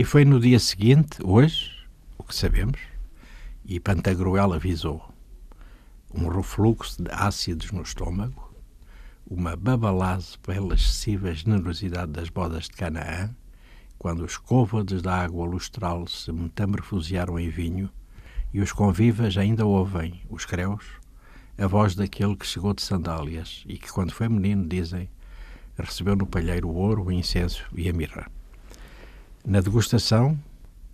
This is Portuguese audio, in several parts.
E foi no dia seguinte, hoje, o que sabemos, e Pantagruel avisou, um refluxo de ácidos no estômago, uma babalase pela excessiva generosidade das bodas de Canaã, quando os côvados da água lustral se metamorfosearam em vinho e os convivas ainda ouvem, os creus, a voz daquele que chegou de sandálias e que, quando foi menino, dizem, recebeu no palheiro o ouro, o incenso e a mirra. Na degustação,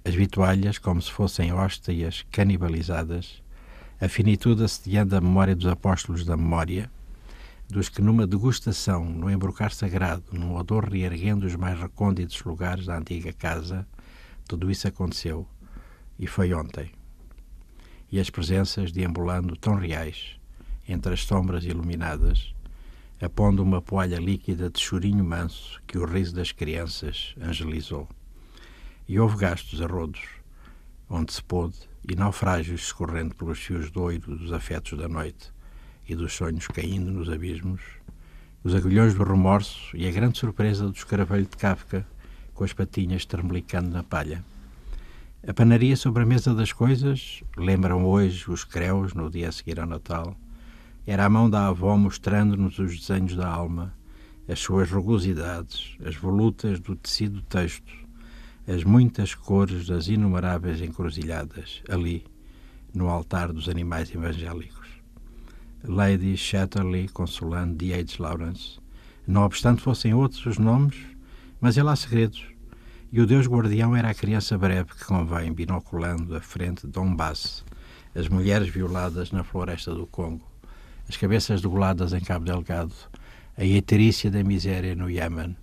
as vitualhas, como se fossem hóstias canibalizadas, a finitude assediando a memória dos apóstolos da memória, dos que numa degustação, no embrocar sagrado, num odor reerguendo os mais recônditos lugares da antiga casa, tudo isso aconteceu e foi ontem. E as presenças deambulando tão reais, entre as sombras iluminadas, apondo uma poalha líquida de chorinho manso que o riso das crianças angelizou. E houve gastos a rodos, onde se pôde, e naufrágios escorrendo pelos fios doidos dos afetos da noite e dos sonhos caindo nos abismos, os agulhões do remorso e a grande surpresa do escaravelho de Kafka com as patinhas tremlicando na palha. A panaria sobre a mesa das coisas, lembram hoje os creus no dia a seguir ao Natal, era a mão da avó mostrando-nos os desenhos da alma, as suas rugosidades, as volutas do tecido texto, as muitas cores das inumeráveis encruzilhadas, ali, no altar dos animais evangélicos. Lady Chatterley consolando D. H. Lawrence, não obstante fossem outros os nomes, mas ele há segredos, e o Deus guardião era a criança breve que convém binoculando a frente de Donbass, as mulheres violadas na floresta do Congo, as cabeças degoladas em Cabo Delgado, a eterícia da miséria no Iémen,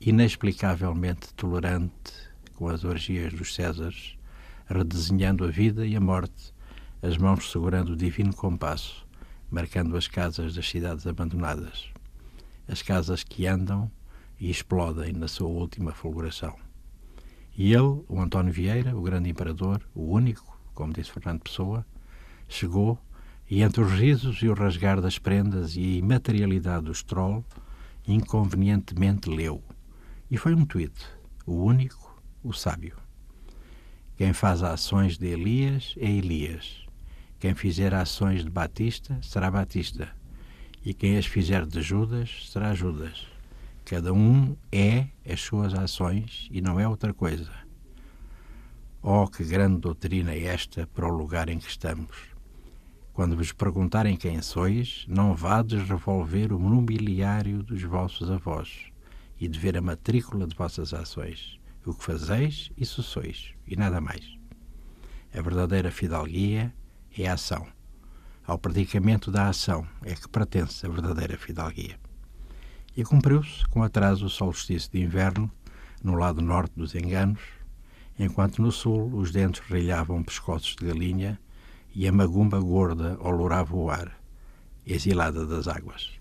inexplicavelmente tolerante com as orgias dos Césares, redesenhando a vida e a morte, as mãos segurando o divino compasso, marcando as casas das cidades abandonadas, as casas que andam e explodem na sua última fulguração. E ele, o António Vieira, o grande imperador, o único, como disse Fernando Pessoa, chegou e entre os risos e o rasgar das prendas e a imaterialidade do stroll, inconvenientemente leu. E foi um tweet, o único o sábio. Quem faz ações de Elias é Elias. Quem fizer ações de Batista será Batista. E quem as fizer de Judas será Judas. Cada um é as suas ações e não é outra coisa. Oh, que grande doutrina é esta para o lugar em que estamos! Quando vos perguntarem quem sois, não vades revolver o mobiliário dos vossos avós e de ver a matrícula de vossas ações o que fazeis, isso sois, e nada mais. A verdadeira fidalguia é a ação. Ao predicamento da ação é que pertence a verdadeira fidalguia. E cumpriu-se com atraso o solstício de inverno no lado norte dos enganos, enquanto no sul os dentes rilhavam pescoços de galinha e a magumba gorda olorava o ar, exilada das águas.